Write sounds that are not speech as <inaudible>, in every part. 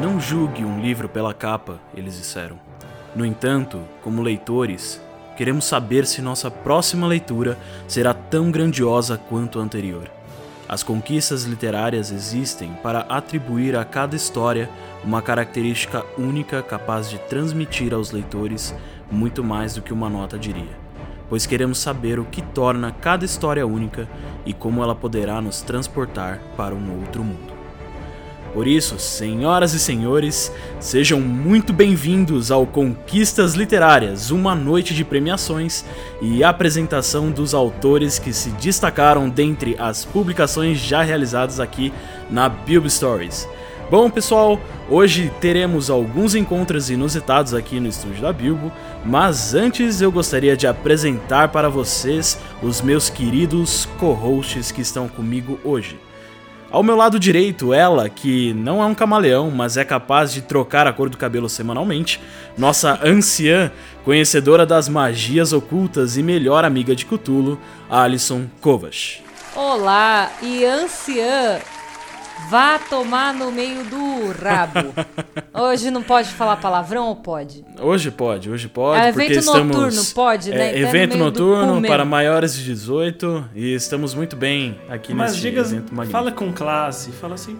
Não julgue um livro pela capa, eles disseram. No entanto, como leitores, queremos saber se nossa próxima leitura será tão grandiosa quanto a anterior. As conquistas literárias existem para atribuir a cada história uma característica única capaz de transmitir aos leitores muito mais do que uma nota diria, pois queremos saber o que torna cada história única e como ela poderá nos transportar para um outro mundo. Por isso, senhoras e senhores, sejam muito bem-vindos ao Conquistas Literárias, uma noite de premiações e apresentação dos autores que se destacaram dentre as publicações já realizadas aqui na Bilb Stories. Bom, pessoal, hoje teremos alguns encontros inusitados aqui no estúdio da Bilbo, mas antes eu gostaria de apresentar para vocês os meus queridos co-hosts que estão comigo hoje. Ao meu lado direito, ela, que não é um camaleão, mas é capaz de trocar a cor do cabelo semanalmente, nossa anciã, conhecedora das magias ocultas e melhor amiga de Cthulhu, Alison Kovacs. Olá, e anciã Vá tomar no meio do rabo. <laughs> Hoje não pode falar palavrão ou pode? Hoje pode, hoje pode. É evento estamos, noturno, pode, é, né? evento no noturno para maiores de 18 e estamos muito bem aqui Mas nesse diga, evento magnífico. Fala com classe, fala assim,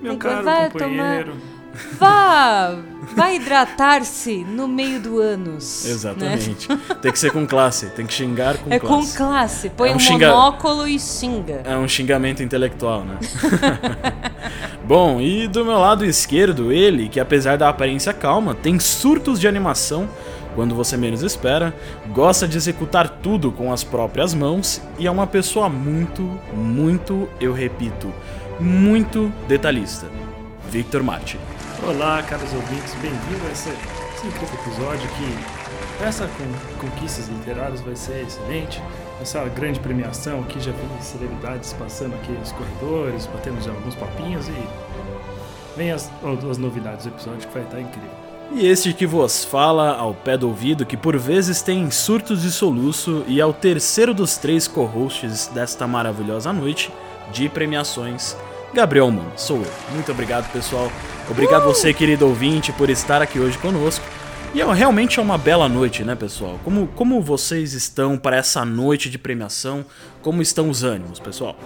meu caro vai companheiro. tomar- Vá, vá hidratar-se no meio do ânus. né? Exatamente. Tem que ser com classe, tem que xingar com É classe. com classe. Põe É um um, xinga- monóculo e xinga. É um xingamento intelectual, né? <laughs> Bom, e do meu lado esquerdo, ele, que apesar da aparência calma, tem surtos de animação quando você menos espera, gosta de executar tudo com as próprias mãos e é uma pessoa muito, muito, eu repito, muito detalhista. Victor Matti. Olá, caros ouvintes, bem-vindo a esse, esse incrível episódio que essa com, conquistas literárias vai ser excelente. Essa grande premiação aqui já vi celebridades passando aqui nos corredores, batemos já alguns papinhos e vem as, as novidades do episódio que vai estar incrível. E este que vos fala ao pé do ouvido, que por vezes tem surtos de soluço, e é o terceiro dos três co-hosts desta maravilhosa noite de premiações, Gabriel Mano, sou eu. Muito obrigado, pessoal. Obrigado você, querido ouvinte, por estar aqui hoje conosco. E é, realmente é uma bela noite, né, pessoal? Como, como vocês estão para essa noite de premiação? Como estão os ânimos, pessoal?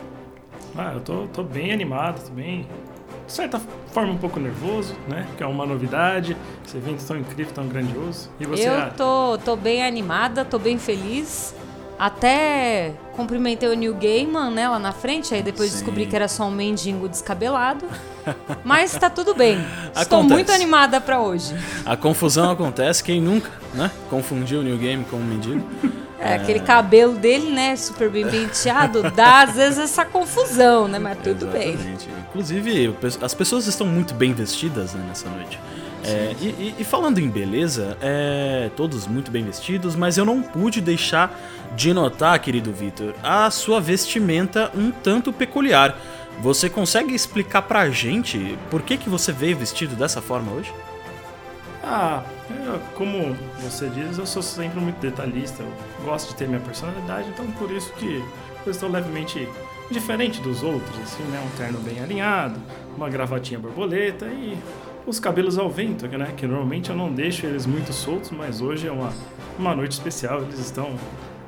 Ah, eu tô, tô bem animado, tô bem. De certa forma, um pouco nervoso, né? Que é uma novidade, esse evento tão incrível, tão grandioso. E você, Eu tô, tô bem animada, tô bem feliz. Até cumprimentei o Neil Gaiman, né, lá na frente, aí depois Sim. descobri que era só um mendigo descabelado. <laughs> Mas tá tudo bem. Estou Acontece. muito animada pra hoje. A confusão acontece, quem nunca, né? Confundiu o New Game com um mendigo. É, aquele cabelo dele, né, super bem penteado, dá às vezes essa confusão, né, mas tudo bem. Exatamente. Inclusive, o pe- as pessoas estão muito bem vestidas né, nessa noite. É, e, e- falando em beleza, é, todos muito bem vestidos, mas eu não pude deixar de notar, querido Vitor, a sua vestimenta um tanto peculiar. Você consegue explicar pra gente por que, que você veio vestido dessa forma hoje? Ah, eu- como você diz, eu sou sempre muito detalhista, eu gosto de ter minha personalidade, então por isso que eu estou levemente diferente dos outros, assim, né? Um terno bem alinhado, uma gravatinha borboleta e os cabelos ao vento, né? Que normalmente eu não deixo eles muito soltos, mas hoje é uma, uma noite especial, eles estão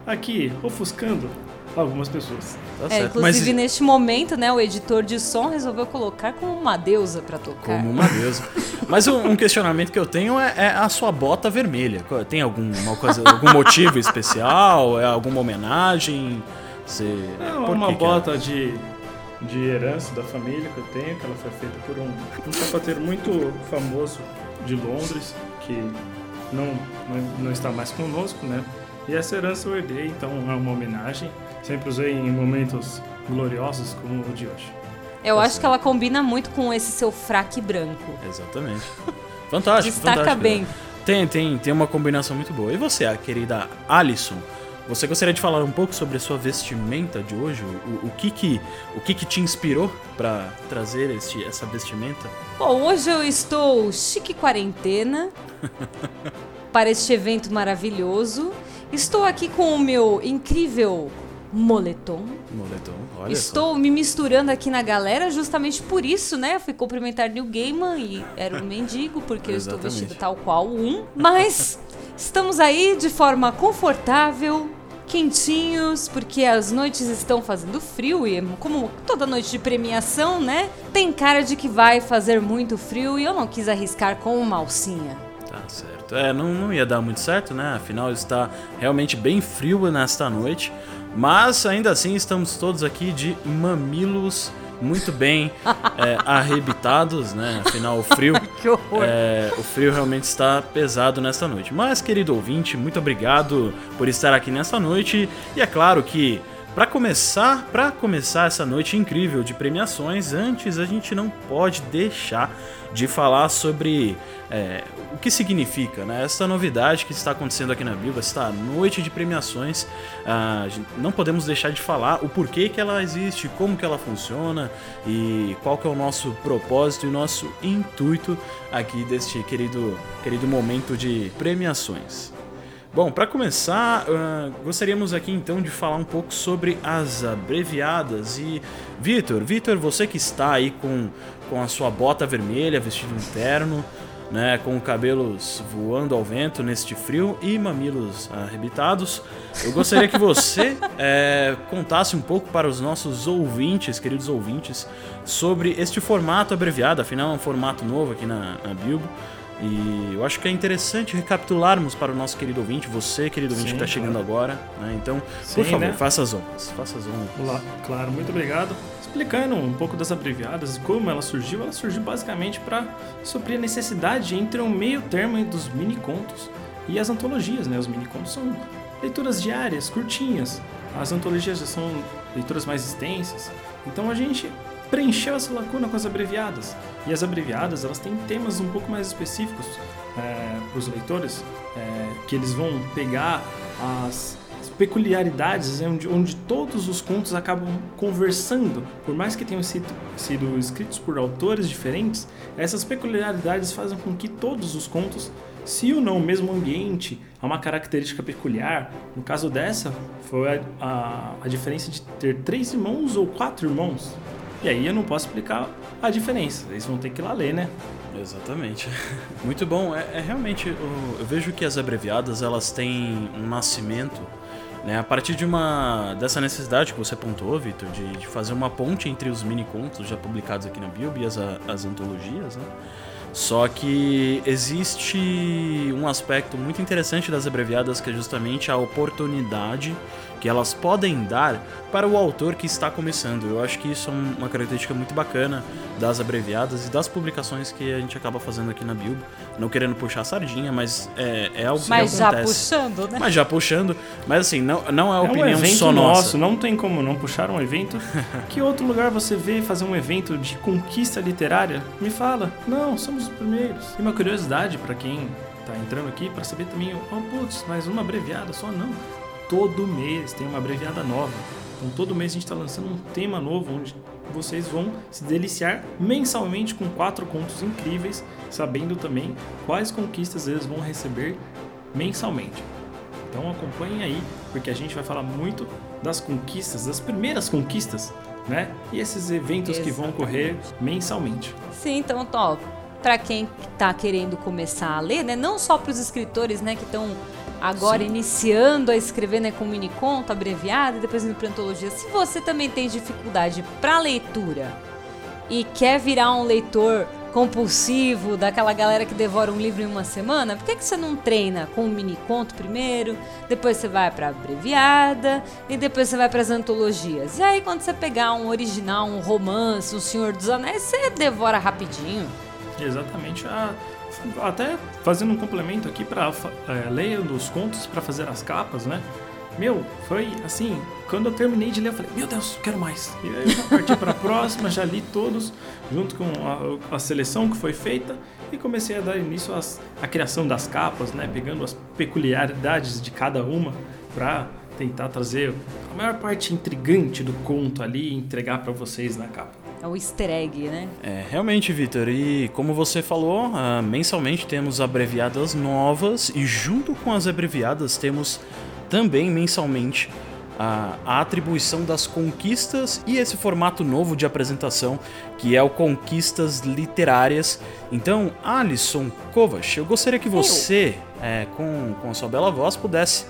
aqui ofuscando algumas pessoas. Tá É, inclusive Mas neste momento, né, o editor de som resolveu colocar como uma deusa pra tocar. como uma deusa. Mas um, um questionamento que eu tenho é, é a sua bota vermelha. Tem alguma coisa, algum motivo especial? É alguma homenagem? Você, É por uma que é? bota de, de herança da família que eu tenho, que ela foi feita por um, um sapateiro muito famoso de Londres, que não, não, não está mais conosco, né? E essa herança eu herdei, então é uma homenagem. Sempre usei em momentos gloriosos como o de hoje. Eu Tá acho que ela combina muito com esse seu fraque branco. Exatamente. Fantástico, Destaca fantástico. bem. Tem, tem, tem uma combinação muito boa. E você, a querida Alison? Você gostaria de falar um pouco sobre a sua vestimenta de hoje? O, o que que o que que te inspirou para trazer este, essa vestimenta? Bom, hoje eu estou chique quarentena <laughs> para este evento maravilhoso. Estou aqui com o meu incrível moletom. Moletom, olha Estou só. me misturando aqui na galera justamente por isso, né? Eu fui cumprimentar New Gaiman e era um mendigo, porque eu estou vestida tal qual um. Mas <laughs> estamos aí de forma confortável, quentinhos, porque as noites estão fazendo frio e como toda noite de premiação, né? Tem cara de que vai fazer muito frio e eu não quis arriscar com uma alcinha. Tá certo. É, não, não ia dar muito certo, né? Afinal, está realmente bem frio nesta noite. Mas ainda assim, estamos todos aqui de mamilos muito bem é, arrebitados, né? Afinal, o frio. <laughs> Que horror. É, o frio realmente está pesado nesta noite. Mas, querido ouvinte, muito obrigado por estar aqui nesta noite. E é claro que, para começar, para começar essa noite incrível de premiações, antes a gente não pode deixar de falar sobre é, o que significa né? essa novidade que está acontecendo aqui na Bíblia, esta noite de premiações. Não podemos deixar de falar o porquê que ela existe, como que ela funciona e qual que é o nosso propósito e o nosso intuito aqui deste querido, querido momento de premiações. Bom, para começar, ah, gostaríamos aqui então de falar um pouco sobre as abreviadas e Vitor, Vitor, você que está aí com, com a sua bota vermelha, vestido um terno, né, com cabelos voando ao vento neste frio e mamilos arrebitados, eu gostaria que você <laughs> eh, contasse um pouco para os nossos ouvintes, queridos ouvintes, sobre este formato abreviado, afinal é um formato novo aqui na, na Bilbo. E eu acho que é interessante recapitularmos para o nosso querido ouvinte, você, querido ouvinte Sim, que está chegando claro. agora, né? Então, Sim, por favor, né? faça as honras, faça as honras. Olá, claro, muito obrigado. Explicando um pouco das abreviadas e como ela surgiu, ela surgiu basicamente para suprir a necessidade entre um meio termo entre os mini contos e as antologias, né? Os mini contos são leituras diárias, curtinhas. As antologias já são leituras mais extensas. Então a gente preencheu essa lacuna com as abreviadas. E as abreviadas, elas têm temas um pouco mais específicos para os leitores, é, que eles vão pegar as peculiaridades onde, onde todos os contos acabam conversando, por mais que tenham sido, sido escritos por autores diferentes, essas peculiaridades fazem com que todos os contos se unam ao mesmo ambiente, a uma característica peculiar. No caso dessa, foi a, a, a diferença de ter três irmãos ou quatro irmãos. E aí eu não posso explicar a diferença, eles vão ter que ir lá ler, né? Exatamente. <laughs> Muito bom. É, é realmente, eu, eu vejo que as abreviadas elas têm um nascimento, né, a partir de uma dessa necessidade que você pontuou, Vitor, de, de fazer uma ponte entre os mini contos já publicados aqui na Bilbo e as, as antologias, né? Só que existe um aspecto muito interessante das abreviadas que é justamente a oportunidade que elas podem dar para o autor que está começando. Eu acho que isso é um- uma característica muito bacana das abreviadas e das publicações que a gente acaba fazendo aqui na Bilbo. Não querendo puxar a sardinha, mas é, é algo Mas que já acontece. puxando, né? Mas já puxando. Mas assim, não, não é É um opinião evento só nosso, nossa. não tem como não puxar um evento. <laughs> que outro lugar você vê fazer um evento de conquista literária? Me fala. Não, somos os primeiros. E uma curiosidade pra quem tá entrando aqui para saber também, oh, putz, mas uma abreviada só não. Todo mês tem uma abreviada nova. Então todo mês a gente está lançando um tema novo onde vocês vão se deliciar mensalmente com quatro contos incríveis, sabendo também quais conquistas eles vão receber mensalmente. Então acompanhem aí, porque a gente vai falar muito das conquistas, das primeiras conquistas, né? E esses eventos que vão ocorrer mensalmente. Sim, então, ó, pra quem tá querendo começar a ler, né? Não só pros escritores, né, que estão agora Sim. iniciando a escrever, né, com mini conto, abreviado, e depois indo pra antologia. Se você também tem dificuldade pra leitura e quer virar um leitor compulsivo, daquela galera que devora um livro em uma semana, por que, que você não treina com um mini conto primeiro, depois você vai pra abreviada e depois você vai pras antologias? E aí quando você pegar um original, um romance, o Senhor dos Anéis, você devora rapidinho. Exatamente. A- até fazendo um complemento aqui para é, lendo os contos para fazer as capas, né? Meu, foi assim, quando eu terminei de ler, eu falei, meu Deus, quero mais. E aí eu já parti para a próxima, já li todos, junto com a, a seleção que foi feita, e comecei a dar início às, à criação das capas, né? Pegando as peculiaridades de cada uma para tentar trazer a maior parte intrigante do conto ali e entregar para vocês na capa. É o easter egg, né? É, realmente, Vitor, e como você falou, ah, mensalmente temos abreviadas novas e junto com as abreviadas temos também mensalmente a, a, atribuição das conquistas e esse formato novo de apresentação que é o Conquistas Literárias. Então, Alisson Kovac, eu gostaria que você, é, com, com a sua bela voz, pudesse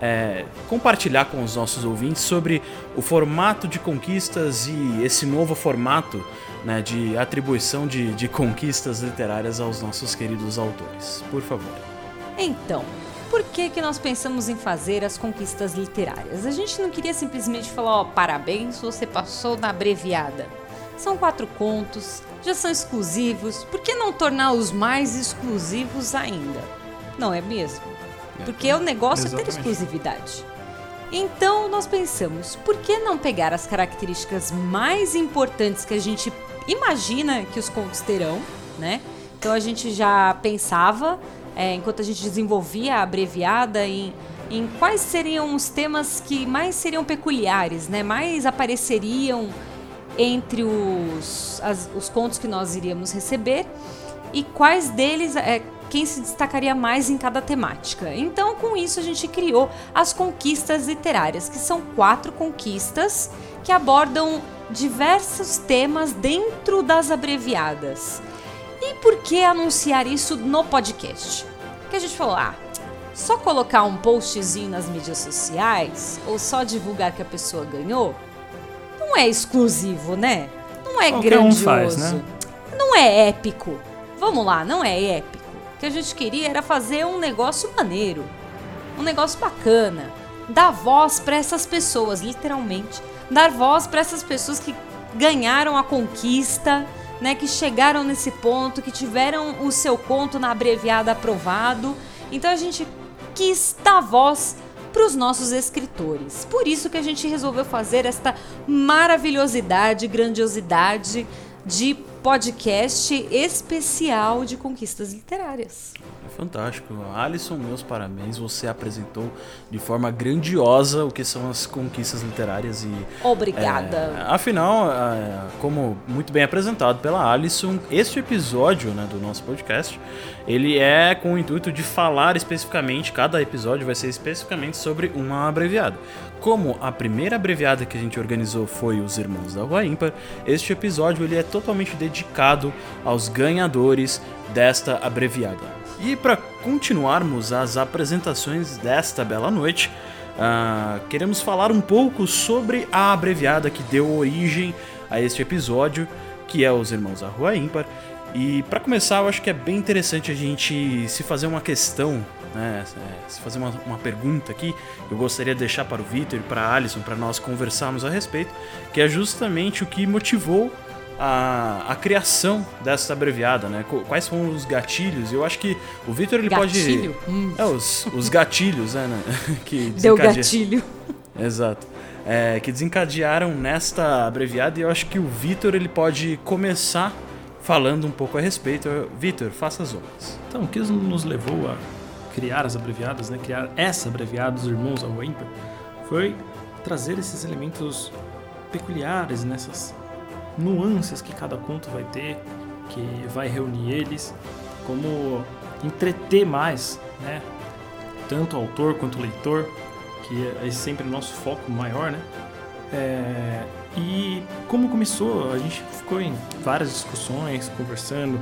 é, compartilhar com os nossos ouvintes sobre o formato de conquistas e esse novo formato né, de atribuição de, de conquistas literárias aos nossos queridos autores. Por favor. Então, por que, que nós pensamos em fazer as conquistas literárias? A gente não queria simplesmente falar, ó, parabéns, você passou na abreviada. São quatro contos, já são exclusivos, por que não torná-los mais exclusivos ainda? Não é mesmo? Porque o negócio Exatamente. é ter exclusividade. Então nós pensamos, por que não pegar as características mais importantes que a gente imagina que os contos terão, né? Então a gente já pensava, é, enquanto a gente desenvolvia a abreviada, em, em quais seriam os temas que mais seriam peculiares, né? Mais apareceriam entre os, as, os contos que nós iríamos receber e quais deles é, quem se destacaria mais em cada temática. Então, com isso, a gente criou as conquistas literárias, que são quatro conquistas que abordam diversos temas dentro das abreviadas. E por que anunciar isso no podcast? Que a gente falou, ah, só colocar um postzinho nas mídias sociais ou só divulgar que a pessoa ganhou não é exclusivo, né? Não é Qualquer grandioso. Um faz, né? Não é épico. Vamos lá, não é épico que a gente queria era fazer um negócio maneiro, um negócio bacana, dar voz para essas pessoas, literalmente, dar voz para essas pessoas que ganharam a conquista, né, que chegaram nesse ponto, que tiveram o seu conto na abreviada aprovado. Então a gente quis dar voz para os nossos escritores. Por isso que a gente resolveu fazer esta maravilhosidade, grandiosidade de podcast especial de conquistas literárias. É fantástico. Alisson, meus parabéns. Você apresentou de forma grandiosa o que são as conquistas literárias e. Obrigada. É, afinal, é, como muito bem apresentado pela Alisson, este episódio né, do nosso podcast ele é com o intuito de falar especificamente, cada episódio vai ser especificamente sobre uma abreviada. Como a primeira abreviada que a gente organizou foi os Irmãos da Rua Ímpar, este episódio ele é totalmente dedicado aos ganhadores desta abreviada. E para continuarmos as apresentações desta bela noite, uh, queremos falar um pouco sobre a abreviada que deu origem a este episódio, que é os Irmãos da Rua Ímpar. E para começar, eu acho que é bem interessante a gente se fazer uma questão né, se fazer uma, uma pergunta aqui, eu gostaria de deixar para o Vitor e para a Alison, para nós conversarmos a respeito, que é justamente o que motivou a, a criação dessa abreviada, né? Quais foram os gatilhos? Eu acho que o Vitor ele Gatilho? pode. Hum. É, os, os gatilhos, né? <laughs> que Deu gatilho. <laughs> Exato. É, que desencadearam nesta abreviada e eu acho que o Vitor ele pode começar falando um pouco a respeito. Vitor, faça as honras. Então, o que nos levou a criar as abreviadas, né, criar essa abreviada dos irmãos ao ímpar, foi trazer esses elementos peculiares, nessas nuances que cada conto vai ter, que vai reunir eles, como entreter mais, né, tanto o autor quanto o leitor, que é sempre o nosso foco maior, né, é, e como começou, a gente ficou em várias discussões, conversando,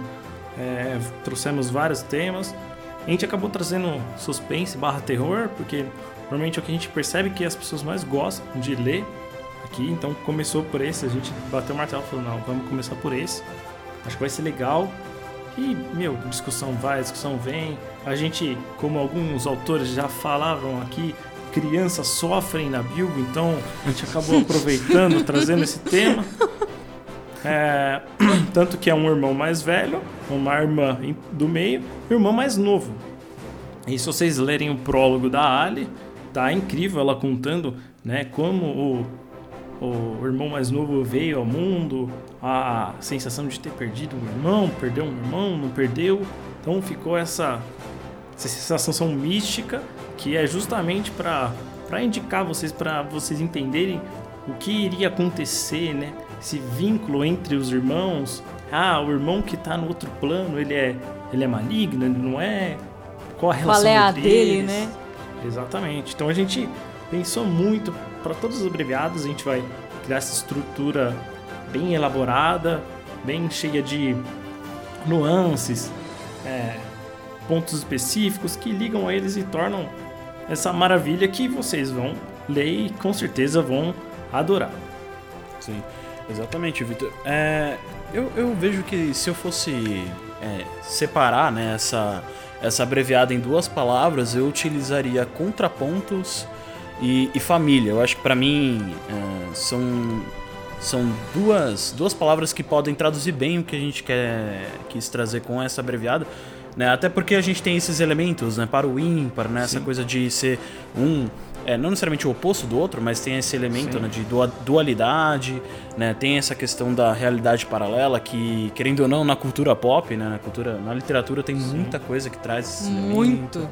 é, trouxemos vários temas a gente acabou trazendo suspense barra terror, porque normalmente é o que a gente percebe que as pessoas mais gostam de ler aqui. Então começou por esse, a gente bateu o martelo e falou, não, vamos começar por esse. Acho que vai ser legal. E, meu, discussão vai, discussão vem. A gente, como alguns autores já falavam aqui, crianças sofrem na Bilbo, então a gente acabou aproveitando, <laughs> trazendo esse tema. É, <clears throat> tanto que é um irmão mais velho, uma irmã do meio e um irmão mais novo. E se vocês lerem o prólogo da Ali, tá incrível ela contando né, como o, o irmão mais novo veio ao mundo, a sensação de ter perdido um irmão, perdeu um irmão, não perdeu. Então ficou essa, essa sensação mística que é justamente para indicar vocês, para vocês entenderem o que iria acontecer, né? esse vínculo entre os irmãos. Ah, o irmão que está no outro plano, ele é, ele é maligno, ele não é? Qual a relação Qual é a dele, eles? né? Exatamente. Então a gente pensou muito para todos os abreviados, a gente vai criar essa estrutura bem elaborada, bem cheia de nuances, é, pontos específicos que ligam a eles e tornam essa maravilha que vocês vão ler e com certeza vão adorar. Sim, exatamente, Vitor. É, eu, eu vejo que se eu fosse é, separar né, essa, essa abreviada em duas palavras, eu utilizaria contrapontos e, e família. Eu acho que para mim é, são, são duas, duas palavras que podem traduzir bem o que a gente quer quis trazer com essa abreviada. Né? Até porque a gente tem esses elementos né? para o ímpar, né? essa coisa de ser um é, não necessariamente o oposto do outro, mas tem esse elemento né, de dualidade, né? Tem essa questão da realidade paralela que, querendo ou não, na cultura pop, né? Na cultura, na literatura tem Sim. muita coisa que traz esse Muito. Elemento,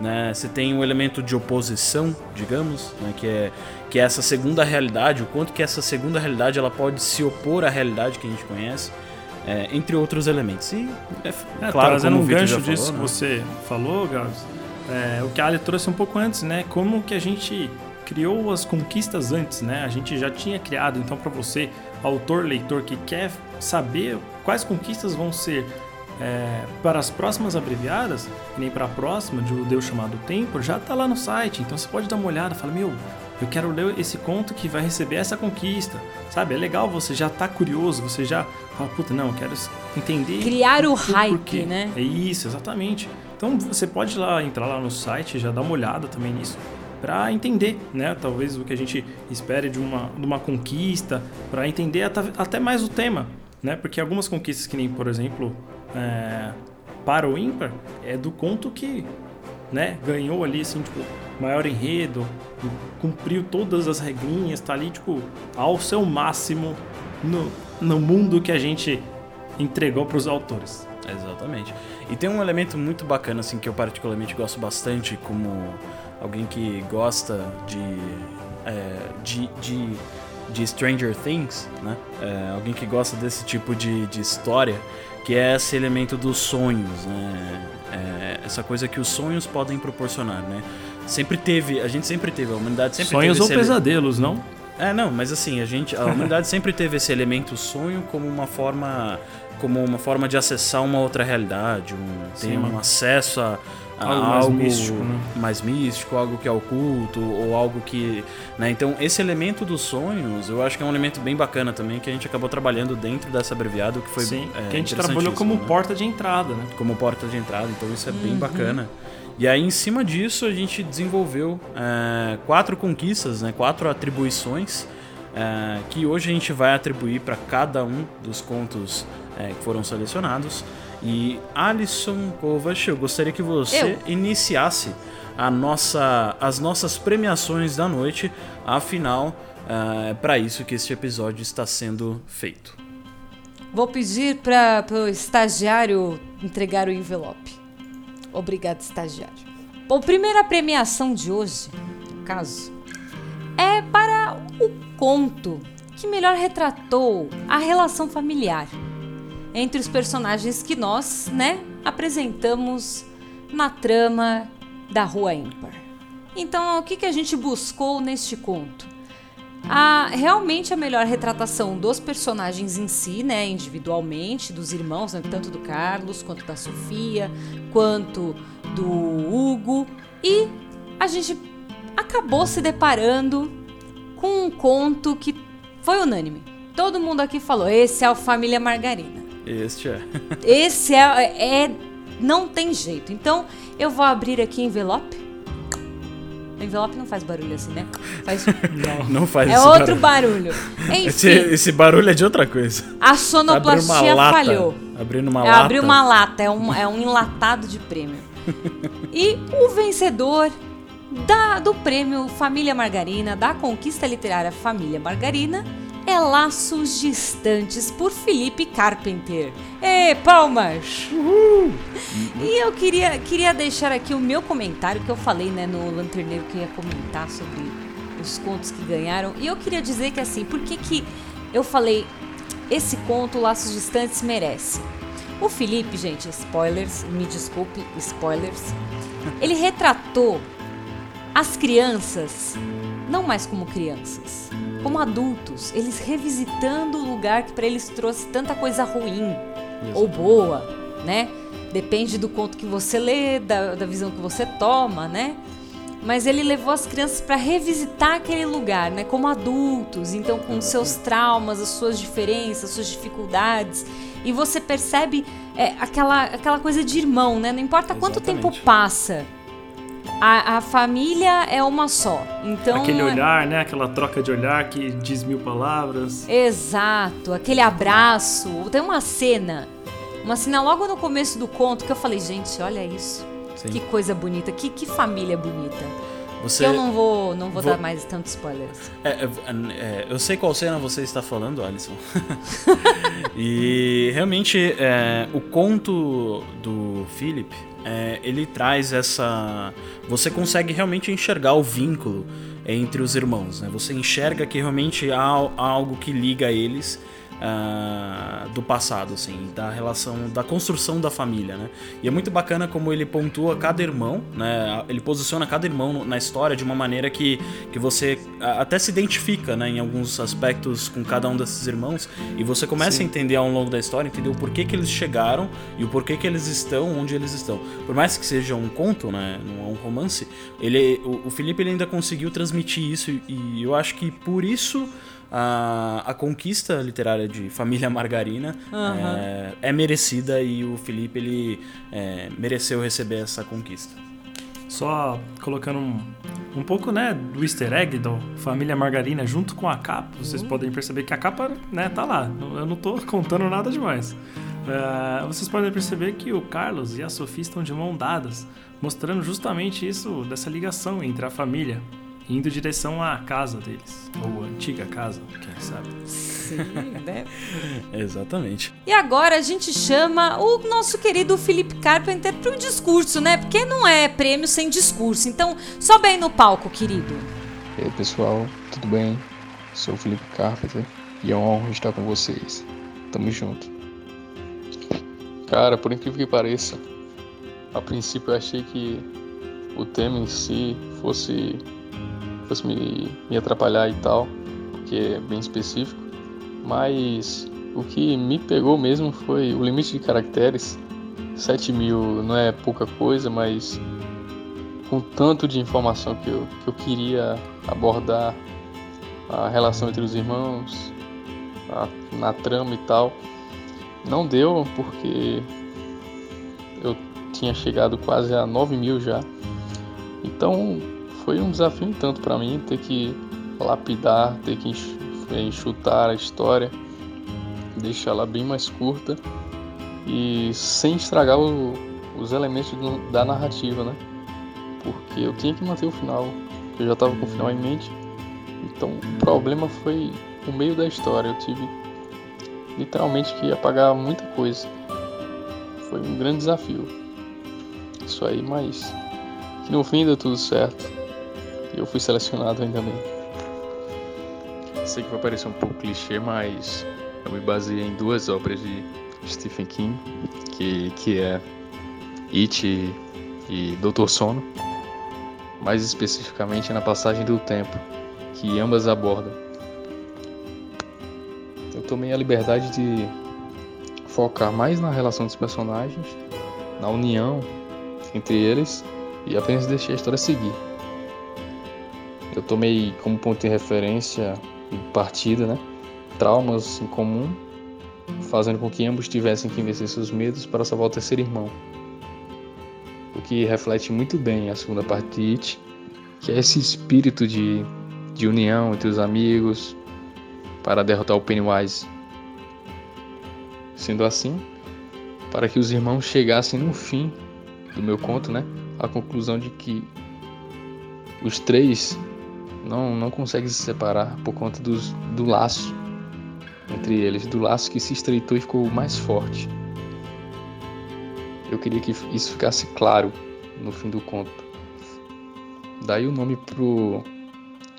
né? Você tem o um elemento de oposição, digamos, né? que é que é essa segunda realidade, o quanto que essa segunda realidade ela pode se opor à realidade que a gente conhece. É, entre outros elementos. E, é, é claro, trazendo um gancho disso falou, que né? você falou, Gabs, é, o que a Ali trouxe um pouco antes, né? Como que a gente criou as conquistas antes, né? A gente já tinha criado, então para você, autor, leitor que quer saber quais conquistas vão ser é, para as próximas abreviadas, nem para a próxima de O Deus Chamado Tempo, já está lá no site. Então você pode dar uma olhada, fala, meu, eu quero ler esse conto que vai receber essa conquista, sabe? É legal, você já tá curioso, você já fala, puta, não, eu quero entender. Criar o hype, né? É isso, exatamente. Então você pode lá entrar lá no site, já dar uma olhada também nisso para entender, né? Talvez o que a gente espere de uma, de uma conquista, para entender até, até, mais o tema, né? Porque algumas conquistas que nem, por exemplo, é, para o ímpar é do conto que, né? Ganhou ali assim tipo maior enredo, cumpriu todas as regrinhas, tá ali tipo ao seu máximo no, no mundo que a gente entregou para os autores. Exatamente. E tem um elemento muito bacana, assim, que eu particularmente gosto bastante, como alguém que gosta de. É, de, de, de, Stranger Things, né? É, alguém que gosta desse tipo de, de história, que é esse elemento dos sonhos, né? É, essa coisa que os sonhos podem proporcionar, né? Sempre teve, a gente sempre teve, a humanidade sempre sonhos teve. Sonhos ou pesadelos, não? É, não, mas assim, a gente, a <laughs> humanidade sempre teve esse elemento sonho como uma forma como uma forma de acessar uma outra realidade, um, ter um acesso a, a algo, algo, mais, místico, né? mais místico, algo que é oculto ou algo que, né? Então esse elemento dos sonhos, eu acho que é um elemento bem bacana também que a gente acabou trabalhando dentro dessa abreviado que foi Sim, é, que a gente trabalhou como né? porta de entrada, né? Como porta de entrada, então isso é uhum. bem bacana. E aí, em cima disso, a gente desenvolveu é, quatro conquistas, né, quatro atribuições, é, que hoje a gente vai atribuir para cada um dos contos é, que foram selecionados. E Alisson Kovac, eu gostaria que você eu. iniciasse a nossa, as nossas premiações da noite, afinal, é para isso que este episódio está sendo feito. Vou pedir para o estagiário entregar o envelope. Obrigado, estagiário. Bom, primeira premiação de hoje, no caso, é para o conto que melhor retratou a relação familiar entre os personagens que nós, né, apresentamos na trama da Rua Ímpar. Então, o que, que a gente buscou neste conto? A, realmente a melhor retratação dos personagens em si, né, individualmente, dos irmãos, né, tanto do Carlos quanto da Sofia, quanto do Hugo. E a gente acabou se deparando com um conto que foi unânime. Todo mundo aqui falou: esse é o Família Margarina. Este é. esse é, é. Não tem jeito. Então, eu vou abrir aqui envelope. O envelope não faz barulho assim, né? Faz... Não, não faz É outro barulho. barulho. Enfim, esse, esse, barulho é de outra coisa. A sonoplastia falhou. Abrindo uma é, lata. Abriu uma lata, é um, é um enlatado de prêmio. <laughs> e o vencedor da, do prêmio Família Margarina, da conquista literária Família Margarina, é Laços Distantes, por Felipe Carpenter. Ê, palmas! Uhul. E eu queria, queria deixar aqui o meu comentário, que eu falei né, no Lanterneiro que eu ia comentar sobre os contos que ganharam. E eu queria dizer que assim, por que, que eu falei esse conto, Laços Distantes, merece? O Felipe, gente, spoilers, me desculpe, spoilers. Ele retratou as crianças não mais como crianças, como adultos, eles revisitando o lugar que para eles trouxe tanta coisa ruim ou boa, né? Depende do conto que você lê, da, da visão que você toma, né? mas ele levou as crianças para revisitar aquele lugar, né, como adultos, então com seus traumas, as suas diferenças, as suas dificuldades, e você percebe é, aquela, aquela coisa de irmão, né? Não importa Exatamente. quanto tempo passa, a, a, família é uma só. Então aquele é olhar, né? Aquela troca de olhar que diz mil palavras. Exato, aquele abraço. Tem uma cena, uma cena logo no começo do conto que eu falei, gente, olha isso. Sim. Que coisa bonita, que, que família bonita. Você... eu não vou, não vou, vou... dar mais tantos spoilers. É, é, é, eu sei qual cena você está falando, Alisson. <laughs> e realmente é, o conto do Philip, é, ele traz essa. Você consegue realmente enxergar o vínculo entre os irmãos. Né? Você enxerga que realmente há algo que liga eles uh, do passado, assim, da relação, da construção da família, né? E é muito bacana como ele pontua cada irmão, né? Ele posiciona cada irmão na história de uma maneira que, que você até se identifica, né? Em alguns aspectos com cada um desses irmãos e você começa Sim. a entender ao longo da história, entender o porquê que eles chegaram e o porquê que eles estão onde eles estão. Por mais que seja um conto, né? Não é um romance, ele, o, o Felipe ele ainda conseguiu transmitir isso e eu acho que por isso a, a conquista literária de Família Margarina uhum. é, é, merecida e o Felipe ele é, mereceu receber essa conquista. Só colocando um, um pouco né, do easter egg do Família Margarina junto com a capa, vocês uhum. podem perceber que a capa né, tá lá. Eu não estou <laughs> contando nada demais. Uh, vocês podem perceber que o Carlos e a Sofia estão de mão dadas, mostrando justamente isso dessa ligação entre a família indo em direção à casa deles. Ou a antiga casa, quem sabe. Sim, né? <laughs> Exatamente. E agora a gente chama o nosso querido Felipe Carpenter para um discurso, né? Porque não é prêmio sem discurso. Então, sobe aí no palco, querido. E aí, pessoal, tudo bem? Sou o Felipe Carpenter e é uma honra estar com vocês. Tamo junto. Cara, por incrível que pareça, a princípio eu achei que o tema em si fosse fosse me, me atrapalhar e tal, porque é bem específico. Mas o que me pegou mesmo foi o limite de caracteres. 7 mil não é pouca coisa, mas com tanto de informação que eu, que eu queria abordar a relação entre os irmãos, a, na trama e tal, não deu porque eu tinha chegado quase a 9 mil já. Então foi um desafio tanto para mim ter que lapidar, ter que enxutar a história, deixar ela bem mais curta e sem estragar o, os elementos do, da narrativa, né? Porque eu tinha que manter o final, eu já estava com o final em mente. Então o problema foi o meio da história. Eu tive literalmente que apagar muita coisa. Foi um grande desafio. Isso aí, mas que no fim deu tudo certo eu fui selecionado ainda bem. Sei que vai parecer um pouco clichê, mas eu me baseei em duas obras de Stephen King, que, que é It e, e Doutor Sono, mais especificamente na passagem do tempo, que ambas abordam. Eu tomei a liberdade de focar mais na relação dos personagens, na união entre eles e apenas deixei a história seguir. Eu tomei como ponto de referência e partida, né? Traumas em comum, fazendo com que ambos tivessem que vencer seus medos para salvar o terceiro irmão. O que reflete muito bem a segunda parte de It, que é esse espírito de, de união entre os amigos para derrotar o Pennywise. Sendo assim, para que os irmãos chegassem no fim do meu conto, né, à conclusão de que os três não, não consegue se separar por conta dos, do laço entre eles, do laço que se estreitou e ficou mais forte. Eu queria que isso ficasse claro no fim do conto. Daí o nome pro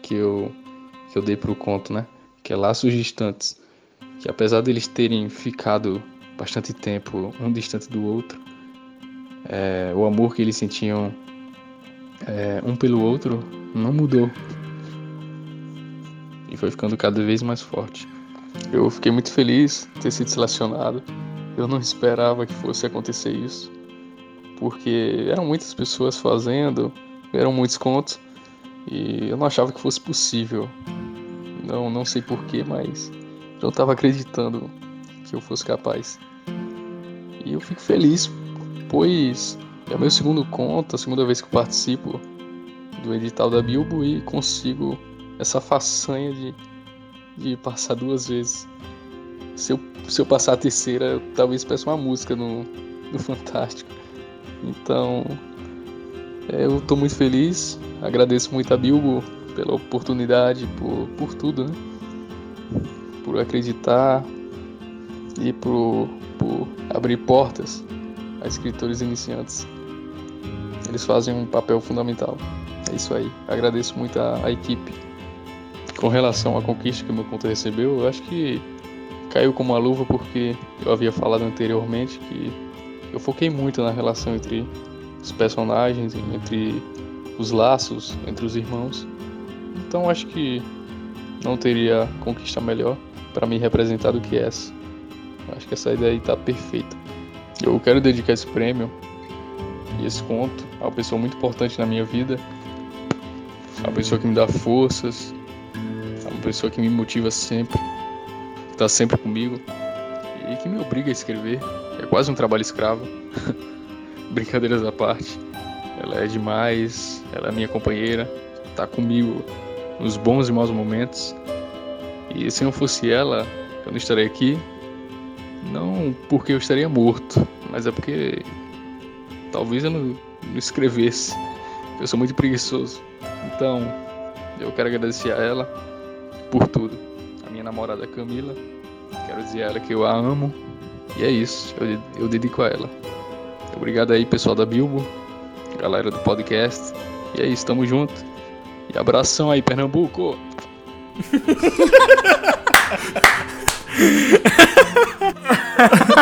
que eu que eu dei pro conto, né? Que é Laços Distantes, que apesar deles terem ficado bastante tempo um distante do outro, é, o amor que eles sentiam é, um pelo outro não mudou foi ficando cada vez mais forte. Eu fiquei muito feliz de ter sido selecionado. Eu não esperava que fosse acontecer isso, porque eram muitas pessoas fazendo, eram muitos contos e eu não achava que fosse possível. Não, não sei porquê, mas eu não estava acreditando que eu fosse capaz. E eu fico feliz, pois é o meu segundo conto, a segunda vez que participo do edital da Bilbo e consigo essa façanha de, de passar duas vezes. Se eu, se eu passar a terceira, eu talvez peça uma música no, no Fantástico. Então, é, eu estou muito feliz, agradeço muito a Bilbo pela oportunidade, por, por tudo, né? Por acreditar e por, por abrir portas a escritores iniciantes. Eles fazem um papel fundamental. É isso aí. Agradeço muito a, a equipe. Com relação à conquista que o meu conto recebeu, eu acho que caiu como uma luva porque eu havia falado anteriormente que eu foquei muito na relação entre os personagens, entre os laços entre os irmãos. Então acho que não teria conquista melhor para me representar do que essa. Acho que essa ideia aí tá perfeita. Eu quero dedicar esse prêmio e esse conto a uma pessoa muito importante na minha vida, a pessoa que me dá forças, pessoa que me motiva sempre, está sempre comigo e que me obriga a escrever. É quase um trabalho escravo. <laughs> Brincadeiras à parte. Ela é demais, ela é minha companheira, está comigo nos bons e maus momentos. E se não fosse ela, eu não estaria aqui. Não porque eu estaria morto, mas é porque talvez eu não, não escrevesse. Eu sou muito preguiçoso. Então, eu quero agradecer a ela por tudo. A minha namorada Camila. Quero dizer a ela que eu a amo. E é isso. Eu, eu dedico a ela. Obrigado aí, pessoal da Bilbo. Galera do podcast. E é isso, tamo junto. E abração aí, Pernambuco! <laughs>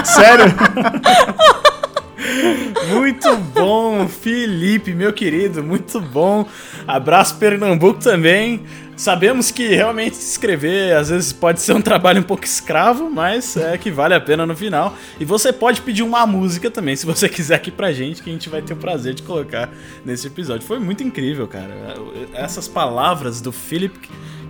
Sério? Muito bom, Felipe, meu querido, muito bom. Abraço Pernambuco também. Sabemos que realmente escrever às vezes pode ser um trabalho um pouco escravo, mas é que vale a pena no final. E você pode pedir uma música também, se você <laughs> quiser aqui pra gente, que a gente vai ter o prazer de colocar nesse episódio. Foi muito incrível, cara. Essas palavras do Philip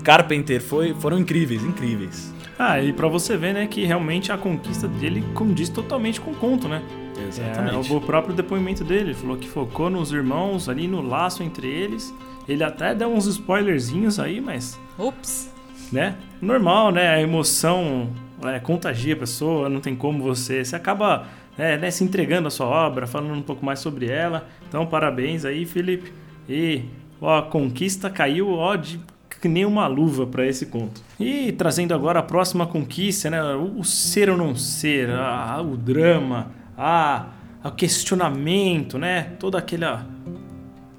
Carpenter foi, foram incríveis, incríveis. Ah, e pra você ver, né, que realmente a conquista dele condiz totalmente com o conto, né? Exatamente. É, o próprio depoimento dele falou que focou nos irmãos ali no laço entre eles. Ele até deu uns spoilerzinhos aí, mas. Ups. Né? Normal, né? A emoção é, contagia a pessoa, não tem como você. Você acaba é, né, se entregando a sua obra, falando um pouco mais sobre ela. Então, parabéns aí, Felipe. E ó, a conquista caiu ó, de que nem uma luva para esse conto. E trazendo agora a próxima conquista, né? O ser ou não ser, a, o drama, a, o questionamento, né? Toda aquela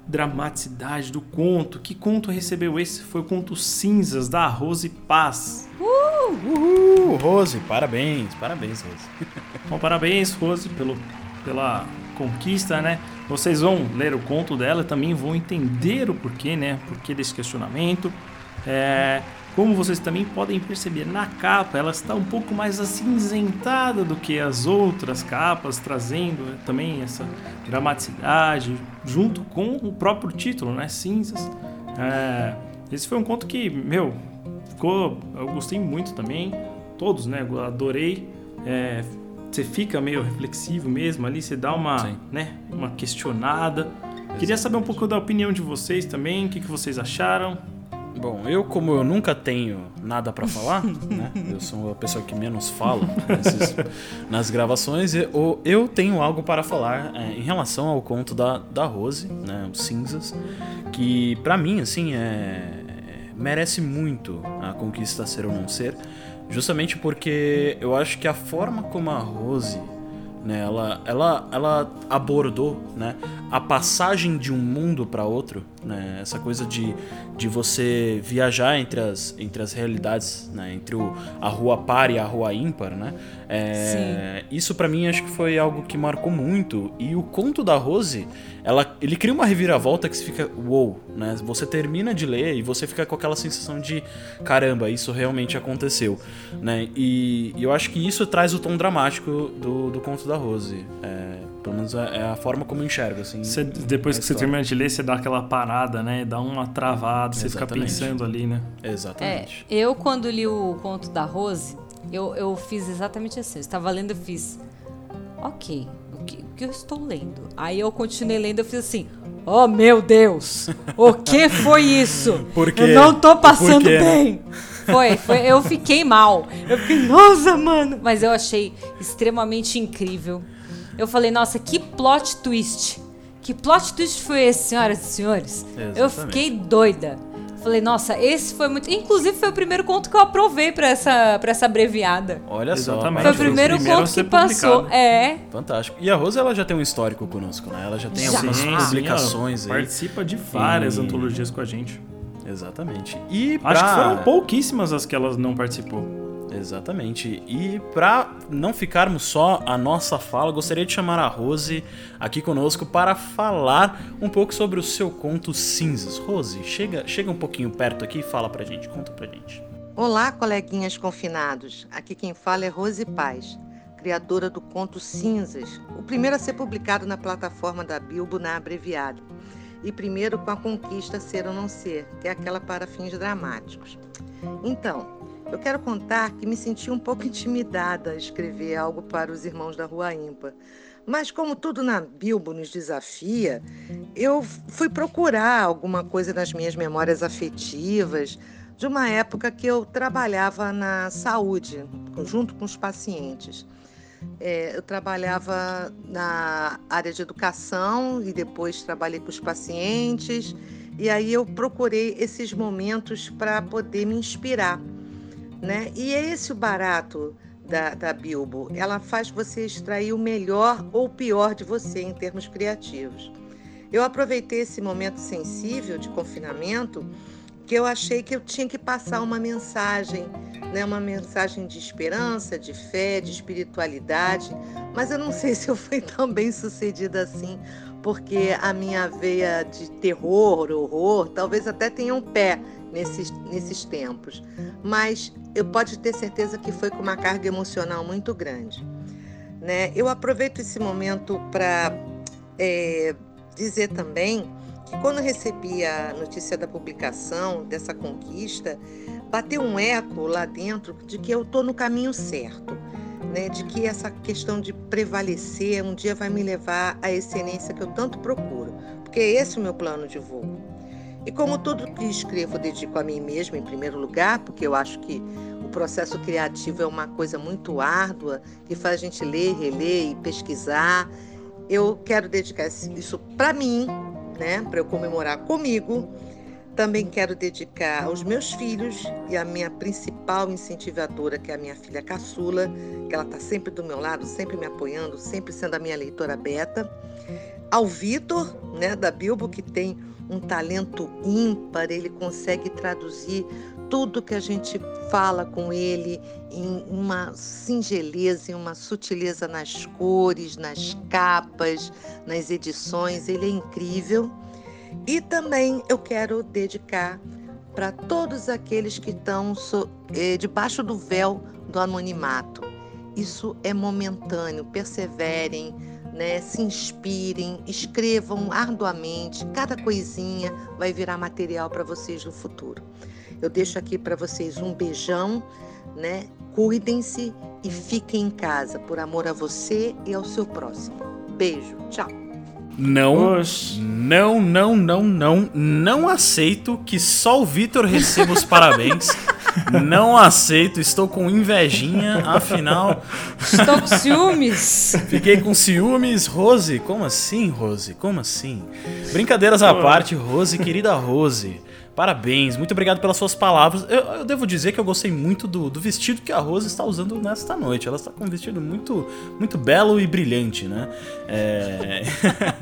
dramaticidade do conto. Que conto recebeu esse? Foi o conto Cinzas, da Rose Paz. Uh, uhul, Rose, parabéns, parabéns, Rose. <laughs> Bom, parabéns, Rose, pelo, pela conquista, né? Vocês vão ler o conto dela, também vão entender o porquê, né? Porquê desse questionamento. É, como vocês também podem perceber na capa, ela está um pouco mais acinzentada do que as outras capas, trazendo também essa dramaticidade, junto com o próprio título, né? Cinzas. É, esse foi um conto que, meu, ficou. Eu gostei muito também. Todos, né? Eu adorei. É, você fica meio reflexivo mesmo ali, você dá uma, né, uma questionada. Queria saber um pouco da opinião de vocês também, o que, que vocês acharam. Bom, eu como eu nunca tenho nada para falar, né? Eu sou a pessoa que menos fala nesses, nas gravações. Eu, eu tenho algo para falar é, em relação ao conto da, da Rose, né? Os Cinzas, que para mim assim é merece muito a conquista ser ou não ser, justamente porque eu acho que a forma como a Rose né, ela, ela, ela abordou né, a passagem de um mundo para outro né? Essa coisa de, de você viajar entre as, entre as realidades, né? Entre o, a rua par e a rua ímpar, né? É, isso para mim acho que foi algo que marcou muito. E o conto da Rose, ela, ele cria uma reviravolta que você fica, uou, wow, né? Você termina de ler e você fica com aquela sensação de caramba, isso realmente aconteceu, né? E, e eu acho que isso traz o tom dramático do, do conto da Rose. É, pelo menos é, é a forma como eu enxergo, assim. Você, depois que você termina de ler, você dá aquela parada, né? Dá uma travada, você fica pensando ali, né? Exatamente. É, eu, quando li o conto da Rose, eu, eu fiz exatamente assim. Eu estava lendo, eu fiz. Ok, o que, o que eu estou lendo? Aí eu continuei lendo, eu fiz assim. Oh meu Deus! O que foi isso? <laughs> Porque, eu não tô passando bem. Foi, foi, eu fiquei mal. Eu fiquei, nossa, mano! Mas eu achei extremamente incrível. Eu falei, nossa, que plot twist. Que plot twist foi esse, senhoras e senhores? Exatamente. Eu fiquei doida. Falei, nossa, esse foi muito. Inclusive, foi o primeiro conto que eu aprovei pra essa, pra essa abreviada. Olha Exatamente. só. Foi o primeiro conto que passou. É. Fantástico. E a Rosa, ela já tem um histórico conosco, né? Ela já tem já. algumas publicações sim, aí. Participa de várias e... antologias com a gente. Exatamente. E pra... Acho que foram pouquíssimas as que ela não participou. Exatamente. E para não ficarmos só a nossa fala, gostaria de chamar a Rose aqui conosco para falar um pouco sobre o seu conto Cinzas. Rose, chega, chega um pouquinho perto aqui e fala pra gente, conta pra gente. Olá, coleguinhas confinados. Aqui quem fala é Rose Paz, criadora do conto Cinzas, o primeiro a ser publicado na plataforma da Bilbo na abreviado. E primeiro com a conquista Ser ou Não Ser, que é aquela para fins dramáticos. Então, eu quero contar que me senti um pouco intimidada a escrever algo para os irmãos da Rua Ímpar. Mas como tudo na Bilbo nos desafia, eu fui procurar alguma coisa nas minhas memórias afetivas de uma época que eu trabalhava na saúde, junto com os pacientes. É, eu trabalhava na área de educação e depois trabalhei com os pacientes. E aí eu procurei esses momentos para poder me inspirar né? E é esse o barato da, da Bilbo. Ela faz você extrair o melhor ou pior de você em termos criativos. Eu aproveitei esse momento sensível de confinamento que eu achei que eu tinha que passar uma mensagem, né, uma mensagem de esperança, de fé, de espiritualidade, mas eu não sei se eu fui tão bem sucedida assim, porque a minha veia de terror, horror, talvez até tenha um pé nesses, nesses tempos. Mas eu pode ter certeza que foi com uma carga emocional muito grande. Né? Eu aproveito esse momento para é, dizer também que quando recebi a notícia da publicação dessa conquista, bateu um eco lá dentro de que eu estou no caminho certo. Né, de que essa questão de prevalecer um dia vai me levar à excelência que eu tanto procuro, porque é esse o meu plano de voo. E como tudo que escrevo, dedico a mim mesma em primeiro lugar, porque eu acho que o processo criativo é uma coisa muito árdua, que faz a gente ler, reler e pesquisar. Eu quero dedicar isso para mim, né, para eu comemorar comigo. Também quero dedicar aos meus filhos e à minha principal incentivadora, que é a minha filha caçula, que ela está sempre do meu lado, sempre me apoiando, sempre sendo a minha leitora beta. Ao Vitor, né, da Bilbo, que tem um talento ímpar, ele consegue traduzir tudo que a gente fala com ele em uma singeleza, em uma sutileza nas cores, nas capas, nas edições. Ele é incrível. E também eu quero dedicar para todos aqueles que estão so, eh, debaixo do véu do anonimato. Isso é momentâneo, perseverem né? Se inspirem, escrevam arduamente, cada coisinha vai virar material para vocês no futuro. Eu deixo aqui para vocês um beijão, né? Cuidem-se e fiquem em casa por amor a você e ao seu próximo. Beijo, tchau. Não, não, não, não, não, não aceito que só o Vitor receba os parabéns. <laughs> Não aceito, estou com invejinha, afinal. Estou com ciúmes. Fiquei com ciúmes. Rose, como assim, Rose? Como assim? Brincadeiras à parte, Rose, querida Rose. Parabéns, muito obrigado pelas suas palavras. Eu, eu devo dizer que eu gostei muito do, do, vestido que a Rose está usando nesta noite. Ela está com um vestido muito, muito belo e brilhante, né? É...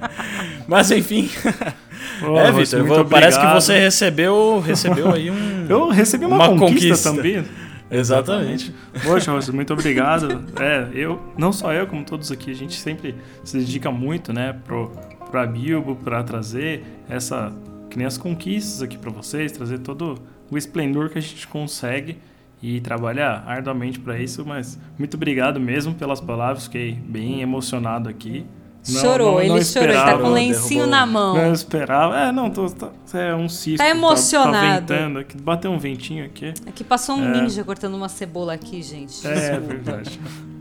<laughs> Mas enfim. <laughs> Oh, é, Vitor, parece que você recebeu, recebeu aí um. <laughs> Eu recebi uma, conquista, também. Exatamente. Poxa, Rossi, muito obrigado. É, eu, não só eu, como todos aqui, a gente sempre se dedica muito, né, pro, pra Bilbo, pra trazer essa, que nem as conquistas aqui pra vocês, trazer todo o esplendor que a gente consegue e trabalhar arduamente pra isso, mas muito obrigado mesmo pelas palavras, fiquei bem emocionado aqui. Não- chorou, não- ele não chorou, ele tá com um lencinho derrubou. na mão. Não esperava. É, não, tô, tá, é um cisco. Tá emocionado. Tá, ventando aqui. Bateu um ventinho aqui. Aqui passou um É. ninja cortando uma cebola aqui, gente. É, verdade. <laughs>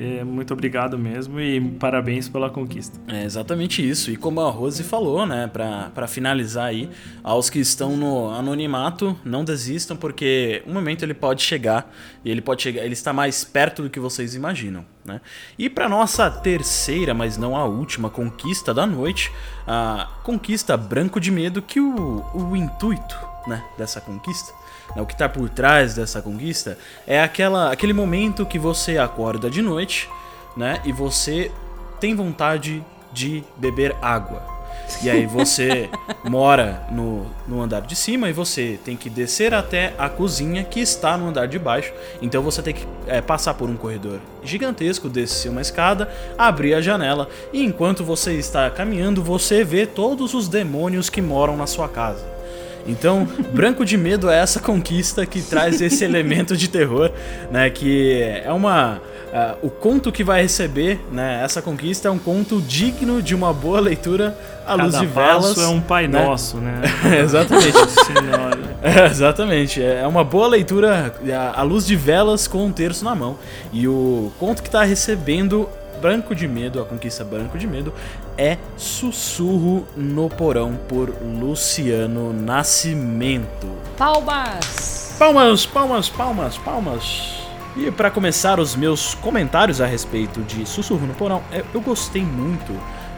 É, muito obrigado mesmo e parabéns pela conquista. É exatamente isso. E como a Rose falou, né, pra finalizar aí, aos que estão no anonimato, não desistam, porque um momento ele pode chegar e ele pode chegar, ele está mais perto do que vocês imaginam, né? E pra nossa terceira, mas não a última conquista da noite, a conquista Branco de Medo, que o, o intuito, né, dessa conquista né, o que está por trás dessa conquista é aquela, aquele momento que você acorda de noite, né? E você tem vontade de beber água. E aí você <laughs> mora no, no andar de cima e você tem que descer até a cozinha que está no andar de baixo. Então você tem que é, passar por um corredor gigantesco, descer uma escada, abrir a janela e enquanto você está caminhando você vê todos os demônios que moram na sua casa. Então, Branco de Medo é essa conquista que traz esse elemento de terror, né? Que é uma. ah, o conto que vai receber, né? Essa conquista é um conto digno de uma boa leitura à luz Cada de velas. é um Pai né? Nosso, né? <laughs> Exatamente. Senhora. <laughs> É, exatamente. É uma boa leitura à à luz de velas com um terço na mão. E o conto que está recebendo Branco de Medo, a conquista Branco de Medo, é Sussurro no Porão por Luciano Nascimento. Palmas! Palmas, palmas, palmas, palmas. E para começar os meus comentários a respeito de Sussurro no Porão, eu, eu gostei muito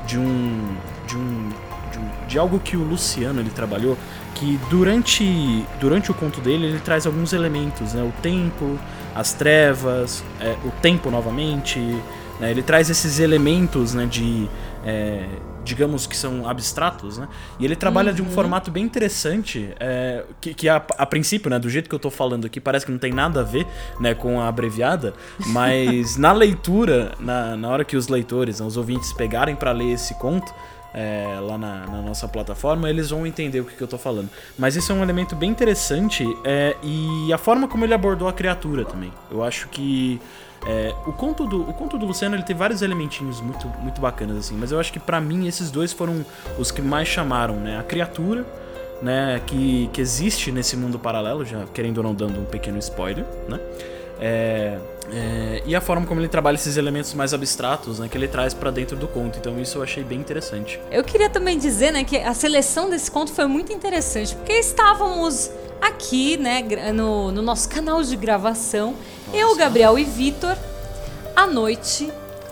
de um, de um de um- de algo que o Luciano ele trabalhou que durante durante o conto dele ele traz alguns elementos, né? O tempo, as trevas, é, o tempo novamente, né? Ele traz esses elementos, né? De é, digamos que são abstratos, né? E ele trabalha de um formato bem interessante, é, que, que a, a princípio, né, do jeito que eu tô falando aqui, parece que não tem nada a ver, né, com a abreviada, <laughs> mas na leitura, na, na hora que os leitores, né, os ouvintes pegarem para ler esse conto, é, lá na, na nossa plataforma, eles vão entender o que, que eu tô falando. Mas esse é um elemento bem interessante é, e a forma como ele abordou a criatura também. Eu acho que é, o, conto do, o conto do Luciano ele tem vários elementinhos muito, muito bacanas, assim, mas eu acho que pra mim esses dois foram os que mais chamaram, né? A criatura, né, que, que existe nesse mundo paralelo, já querendo ou não dando um pequeno spoiler, né? É, é, e a forma como ele trabalha esses elementos mais abstratos, né, que ele traz pra dentro do conto. Então isso eu achei bem interessante. Eu queria também dizer, né, que a seleção desse conto foi muito interessante, porque estávamos aqui, né, no, no nosso canal de gravação, eu, Gabriel e Vitor, à noite,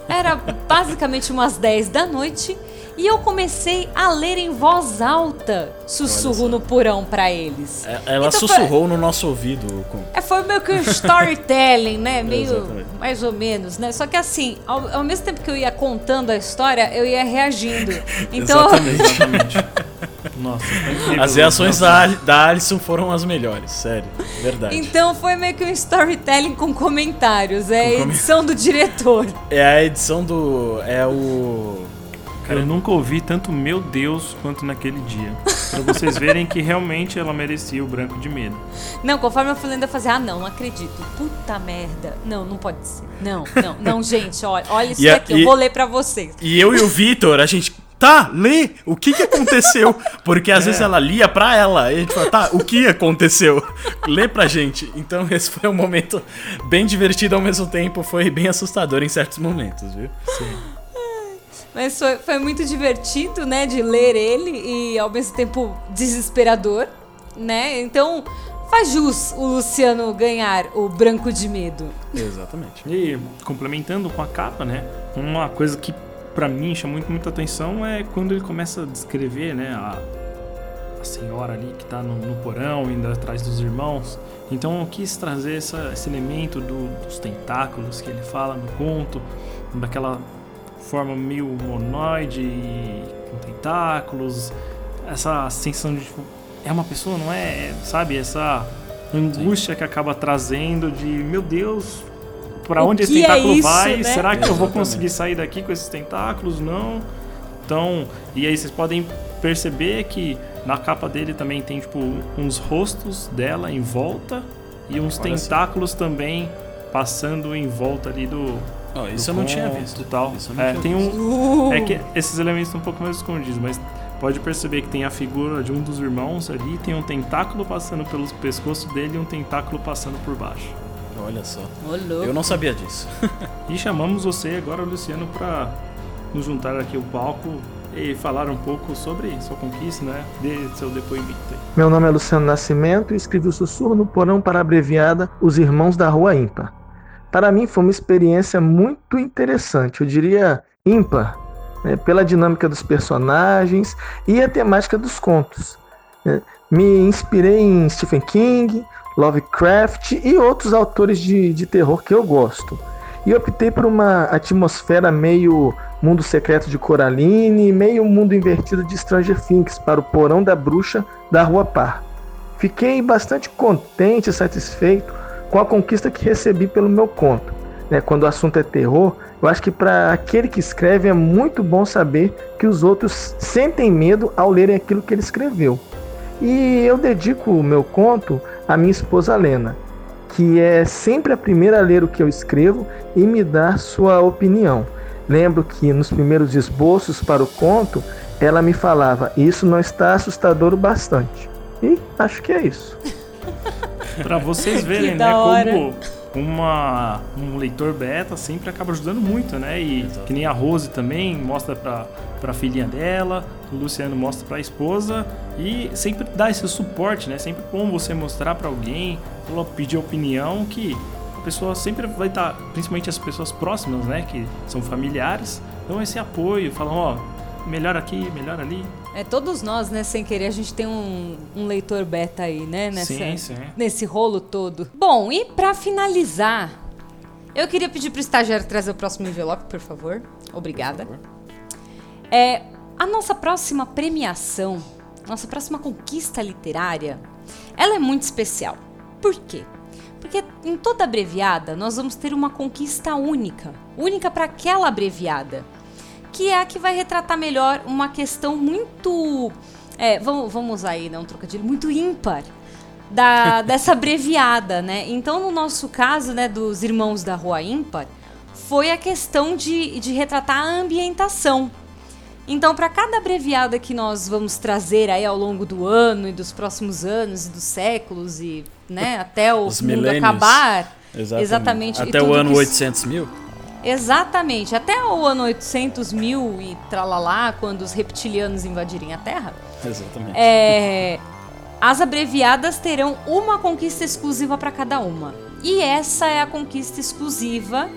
era basicamente umas 10 da noite, e eu comecei a ler em voz alta Sussurro no Porão pra eles. É, Ela Então foi- sussurrou no nosso ouvido. Com... É, foi meio que um storytelling, né? <laughs> Meio Exatamente. mais ou menos, né? Só que assim, ao, ao mesmo tempo que eu ia contando a história, eu ia reagindo. <laughs> Então, Exatamente. <laughs> Nossa, incrível. As reações da, da Alison foram as melhores, sério. Verdade. então foi meio que um storytelling com comentários. É a Com come- edição do diretor. É a edição do. É o. Cara, eu nunca ouvi tanto meu Deus quanto naquele dia. Pra vocês verem que realmente ela merecia o branco de medo. Não, conforme eu fui lendo, eu fazia, ah, não, não acredito. Puta merda. Não, não pode ser. Não, não, não, <laughs> gente, olha, olha isso E e- eu vou ler pra vocês. E eu e o Vitor, a gente. Tá, lê! O que que aconteceu? Porque às vezes ela lia pra ela. E a gente fala, tá, o que aconteceu? Lê pra gente. Então esse foi um momento bem divertido ao mesmo tempo. Foi bem assustador em certos momentos, viu? Mas foi, foi muito divertido, né, de ler ele e ao mesmo tempo desesperador, né? Então faz jus o Luciano ganhar o Branco de Medo. Exatamente. E complementando com a capa, né? Uma coisa que pra mim chama muito muita atenção é quando ele começa a descrever, né, a, a senhora ali que tá no, no porão indo atrás dos irmãos. Então eu quis trazer essa- esse elemento do- dos tentáculos que ele fala no conto, daquela forma meio humanoide e com tentáculos, essa sensação de tipo, é uma pessoa, não é? Sabe? Essa angústia Sim. que acaba trazendo de, meu Deus, para onde esse é tentáculo é isso, vai? Né? Será que eu vou conseguir sair daqui com esses tentáculos? Não. Então, e aí vocês podem perceber que na capa dele também tem tipo uns rostos dela em volta e uns tentáculos também passando em volta ali do. Oh, isso eu não tinha visto. Tal. Isso é, tem um. Uh! É que esses elementos estão um pouco mais escondidos, mas pode perceber que tem a figura de um dos irmãos ali, tem um tentáculo passando pelo pescoço dele e um tentáculo passando por baixo. Olha só. Eu não sabia disso. <laughs> e chamamos você agora, Luciano, para nos juntar aqui ao palco e falar um pouco sobre sua conquista, né? De seu depoimento. Meu nome é Luciano Nascimento e escrevi o Sussurro no Porão para a abreviada Os Irmãos da Rua Ímpar. Para mim foi uma experiência muito interessante, eu diria ímpar, né? pela dinâmica dos personagens e a temática dos contos. Né? Me inspirei em Stephen King, Lovecraft e outros autores de, de terror que eu gosto. E optei por uma atmosfera meio mundo secreto de Coraline, meio mundo invertido de Stranger Things para o porão da bruxa da Rua Par. Fiquei bastante contente e satisfeito com a conquista que recebi pelo meu conto. Né, quando o assunto é terror, eu acho que para aquele que escreve é muito bom saber que os outros sentem medo ao lerem aquilo que ele escreveu. E eu dedico o meu conto à minha esposa Lena, que é sempre a primeira a ler o que eu escrevo e me dar sua opinião. Lembro que nos primeiros esboços para o conto, ela me falava: Isso não está assustador o bastante. E acho que é isso. <laughs> para vocês verem, né, como uma, um leitor beta sempre acaba ajudando muito, né? E Exato. que nem a Rose também mostra pra, pra filhinha dela, o Luciano mostra pra esposa e sempre dá esse suporte, né? Sempre bom você mostrar para alguém, pedir opinião que a pessoa sempre vai estar, tá, principalmente as pessoas próximas, né? Que são familiares, dão esse apoio, falam, ó, oh, melhor aqui, melhor ali. É, todos nós, né, sem querer, a gente tem um, um leitor beta aí, né? Nessa, sim, sim. Nesse rolo todo. Bom, e para finalizar, eu queria pedir pro estagiário trazer o próximo envelope, por favor. Obrigada. Por favor. É, a nossa próxima premiação, nossa próxima conquista literária, ela é muito especial. Por quê? Porque em toda abreviada nós vamos ter uma conquista única, única para aquela abreviada que é a que vai retratar melhor uma questão muito. É, vamos, vamos usar aí, né, um trocadilho, muito ímpar da, <laughs> dessa abreviada, né? Então, no nosso caso, né, dos irmãos da Rua Ímpar, foi a questão de, de retratar a ambientação. Então, para cada abreviada que nós vamos trazer aí ao longo do ano e dos próximos anos e dos séculos e né, até o Os mundo acabar, exatamente, exatamente até o ano 800 mil, Exatamente. Até o ano 800 mil e tralalá, quando os reptilianos invadirem a Terra. Exatamente. É, as abreviadas terão uma conquista exclusiva para cada uma. E essa é a conquista exclusiva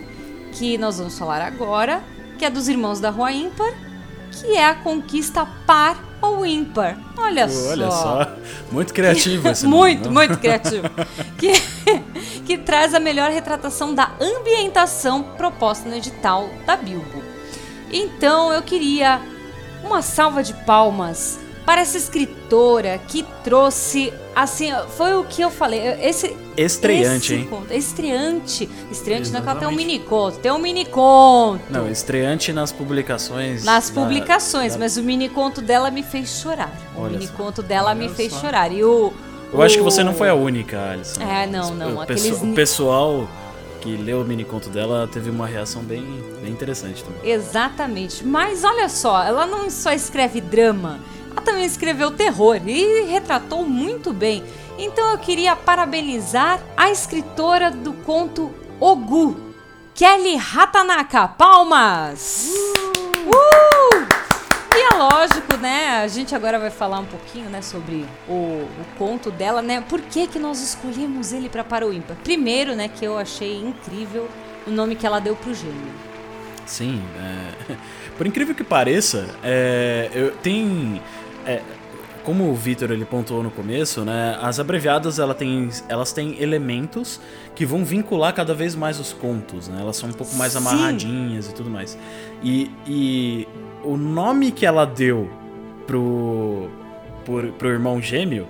que nós vamos falar agora, que é dos irmãos da Rua Ímpar, que é a conquista par ou ímpar. Olha, Olha só. só. Muito criativo esse <laughs> Muito, nome, muito criativo. que, <laughs> que traz a melhor retratação da ambientação proposta no edital da Bilbo. Então eu queria uma salva de palmas para essa escritora que trouxe, assim, foi o que eu falei, esse... Estreante, esse hein? Conto, estreante. Estreante não é que ela tem um mini conto, tem um mini conto. Não, estreante nas publicações. Nas da, publicações, da... mas o mini conto dela me fez chorar. O Olha mini só. conto dela Olha me fez só. chorar. E o... Eu o... acho que você não foi a única, Alisson. É, não, não. O, Aqueles... o pessoal que leu o mini conto dela teve uma reação bem, bem interessante também. Exatamente. Mas olha só, ela não só escreve drama, ela também escreveu terror e retratou muito bem. Então eu queria parabenizar a escritora do conto Ogu, Kelly Hatanaka. Palmas! Uh! uh! E é lógico, né? A gente agora vai falar um pouquinho, né, sobre o, o conto dela, né? Por que, que nós escolhemos ele para para o ímpar? Primeiro, né, que eu achei incrível o nome que ela deu pro gênio. Sim, é... <laughs> por incrível que pareça, é... eu tem é, como o Vitor ele pontuou no começo, né, as abreviadas ela tem, elas têm elementos que vão vincular cada vez mais os contos, né? Elas são um pouco mais Sim. amarradinhas e tudo mais. E, e o nome que ela deu pro por, pro irmão gêmeo,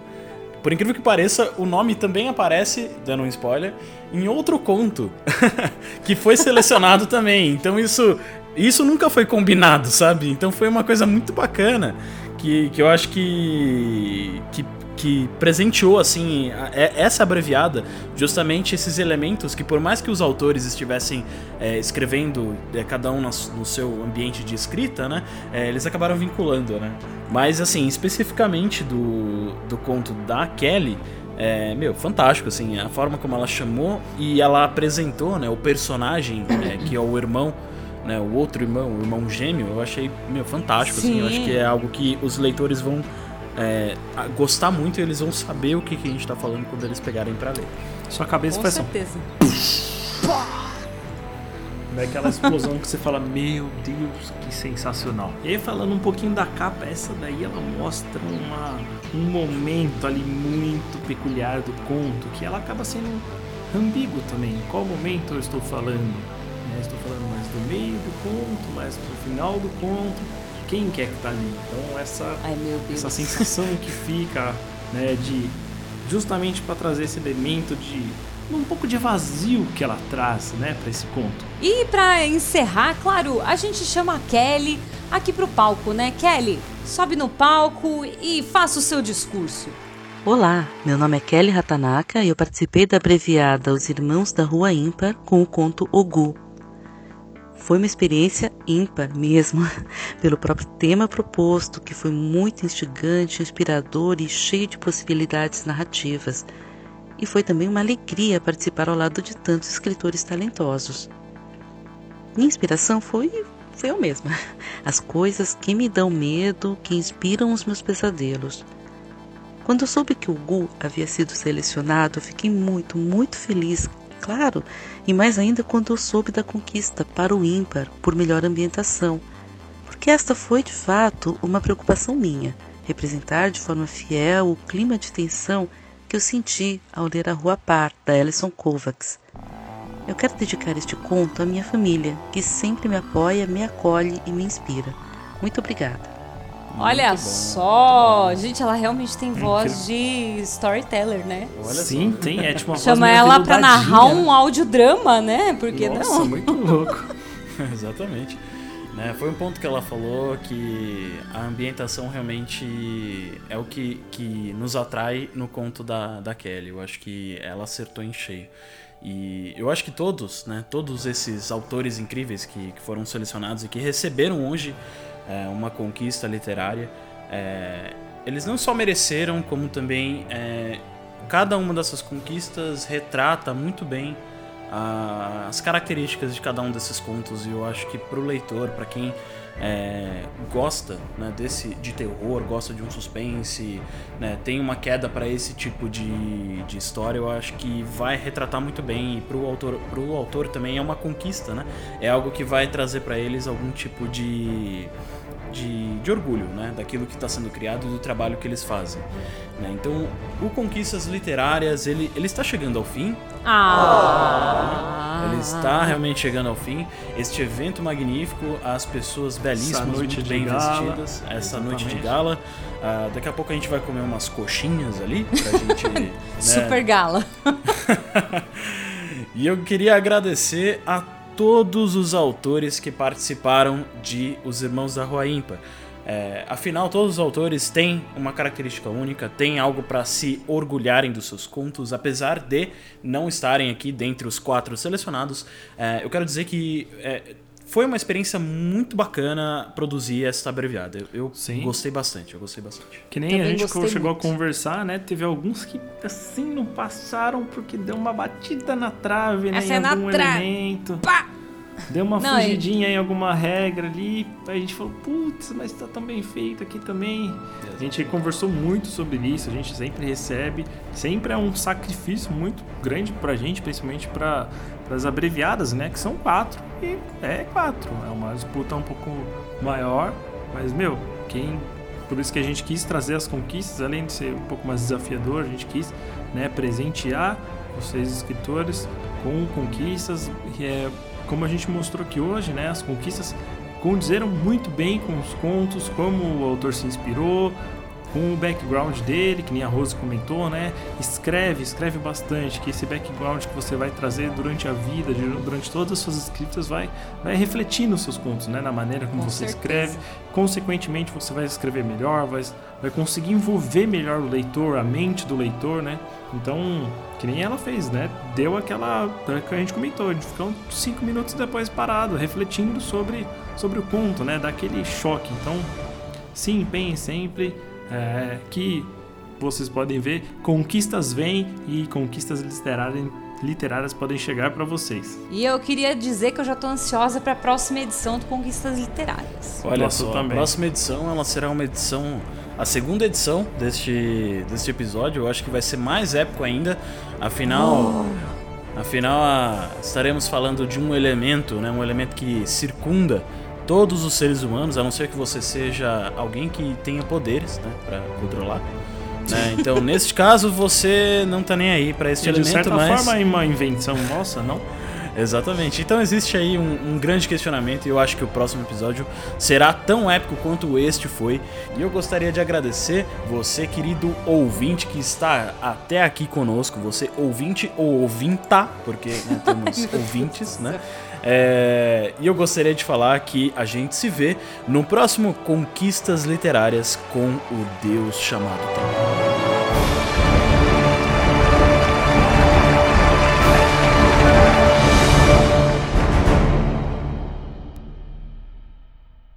por incrível que pareça, o nome também aparece, dando um spoiler, em outro conto <laughs> que foi selecionado também. Então isso, isso nunca foi combinado, sabe? Então foi uma coisa muito bacana que, que eu acho que, que que presenteou assim é, essa abreviada justamente esses elementos que por mais que os autores estivessem é, escrevendo é, cada um no seu ambiente de escrita né é, eles acabaram vinculando né. Mas assim especificamente do, do conto da Kelly é, meu, fantástico, assim, a forma como ela chamou e ela apresentou, né, o personagem, é, que é o irmão, né, o outro irmão, o irmão gêmeo, eu achei, meu, fantástico, Sim. assim, eu acho que é algo que os leitores vão é, gostar muito e eles vão saber o que, que a gente tá falando quando eles pegarem para ler. Sua cabeça Com faz certeza. É aquela explosão que você fala, meu Deus, que sensacional. E aí, falando um pouquinho da capa, essa daí ela mostra uma, um momento ali muito peculiar do conto, que ela acaba sendo ambíguo também. Em qual momento eu estou falando? Né? Estou falando mais do meio do conto, mais do final do conto quem quer que tá ali. Então essa Ai, essa sensação que fica, né, de justamente para trazer esse elemento de um pouco de vazio que ela traz, né, para esse conto. E para encerrar, claro, a gente chama a Kelly aqui pro palco, né? Kelly, sobe no palco e faça o seu discurso. Olá, meu nome é Kelly Ratanaka e eu participei da abreviada Os Irmãos da Rua Ímpar com o conto Ogu, foi uma experiência ímpar mesmo, <laughs> pelo próprio tema proposto, que foi muito instigante, inspirador e cheio de possibilidades narrativas. E foi também uma alegria participar ao lado de tantos escritores talentosos. Minha inspiração foi, foi eu mesma. <laughs> As coisas que me dão medo, que inspiram os meus pesadelos. Quando eu soube que o Gu havia sido selecionado, fiquei muito, muito feliz claro, e mais ainda quando eu soube da conquista para o ímpar por melhor ambientação, porque esta foi de fato uma preocupação minha, representar de forma fiel o clima de tensão que eu senti ao ler A Rua Par, da Alison Kovacs. Eu quero dedicar este conto à minha família, que sempre me apoia, me acolhe e me inspira. Muito obrigada. Olha só! Gente, ela realmente tem voz de storyteller, né? Olha Sim, só. tem. É tipo uma Chama ela pra narrar um audiodrama, né? Porque Nossa, não? muito <laughs> louco. <laughs> Exatamente. Né, foi um ponto que ela falou que a ambientação realmente é o que, que nos atrai no conto da, da Kelly. Eu acho que ela acertou em cheio. E eu acho que todos, né, todos esses autores incríveis que, que foram selecionados e que receberam hoje é, uma conquista literária. É, eles não só mereceram, como também é, cada uma dessas conquistas retrata muito bem a, as características de cada um desses contos. E eu acho que para o leitor, para quem é, gosta né, desse de terror, gosta de um suspense, né, tem uma queda para esse tipo de, de história, eu acho que vai retratar muito bem e para o autor, pro autor também é uma conquista, né? É algo que vai trazer para eles algum tipo de de, de orgulho né, daquilo que está sendo criado e do trabalho que eles fazem. Né? Então, o Conquistas Literárias, ele, ele está chegando ao fim. Ah. Ele está realmente chegando ao fim. Este evento magnífico, as pessoas belíssimas, muito bem vestidas, essa Exatamente. noite de gala. Uh, daqui a pouco a gente vai comer umas coxinhas ali pra gente. <laughs> né? Super gala. <laughs> e eu queria agradecer a todos os autores que participaram de Os Irmãos da Rua Ímpar. É, afinal, todos os autores têm uma característica única, têm algo para se orgulharem dos seus contos, apesar de não estarem aqui dentre os quatro selecionados. É, eu quero dizer que é, foi uma experiência muito bacana produzir essa abreviada. Eu, eu gostei bastante, eu gostei bastante. Que nem Também a gente chegou muito. a conversar, né? Teve alguns que assim não passaram porque deu uma batida na trave, né? Essa em é algum tra... elemento. Pá! Deu uma não, fugidinha em alguma regra ali. A gente falou, putz, mas tá tão bem feito aqui também. A gente conversou muito sobre isso, a gente sempre recebe. Sempre é um sacrifício muito grande pra gente, principalmente para as abreviadas, né? Que são quatro. E é quatro. É uma disputa um pouco maior. Mas, meu, quem. Por isso que a gente quis trazer as conquistas, além de ser um pouco mais desafiador, a gente quis né, presentear vocês, escritores, com conquistas. É, como a gente mostrou aqui hoje, né, as conquistas condizeram muito bem com os contos, como o autor se inspirou, com o background dele, que nem a Rose comentou, né? Escreve, escreve bastante, que esse background que você vai trazer durante a vida, durante todas as suas escritas, vai, vai refletir nos seus contos, né? Na maneira como Com você certeza. escreve. Consequentemente, você vai escrever melhor, vai, vai conseguir envolver melhor o leitor, a mente do leitor, né? Então, que nem ela fez, né? Deu aquela que a gente comentou, a gente ficou cinco minutos depois parado, refletindo sobre, sobre o conto, né? Daquele choque. Então, se empenhem sempre, é, que vocês podem ver, conquistas vêm e conquistas literárias, literárias podem chegar para vocês. E eu queria dizer que eu já tô ansiosa para a próxima edição do Conquistas Literárias. Olha Nossa, só, a próxima edição ela será uma edição, a segunda edição deste, deste episódio. Eu acho que vai ser mais épico ainda. Afinal, afinal a- estaremos falando de um elemento, né, um elemento que circunda todos os seres humanos, a não ser que você seja alguém que tenha poderes, né, para controlar. né? <laughs> Então, neste caso, você não tá nem aí para este E de elemento, certa mas forma é uma invenção nossa, não? <laughs> Exatamente. Então existe aí um, um grande questionamento e eu acho que o próximo episódio será tão épico quanto este foi. E eu gostaria de agradecer você, querido ouvinte, que está até aqui conosco. Você ouvinte ou ouvinta, porque né, temos <laughs> ouvintes, né? É, e eu gostaria de falar que a gente se vê no próximo Conquistas Literárias com o Deus chamado Tempo.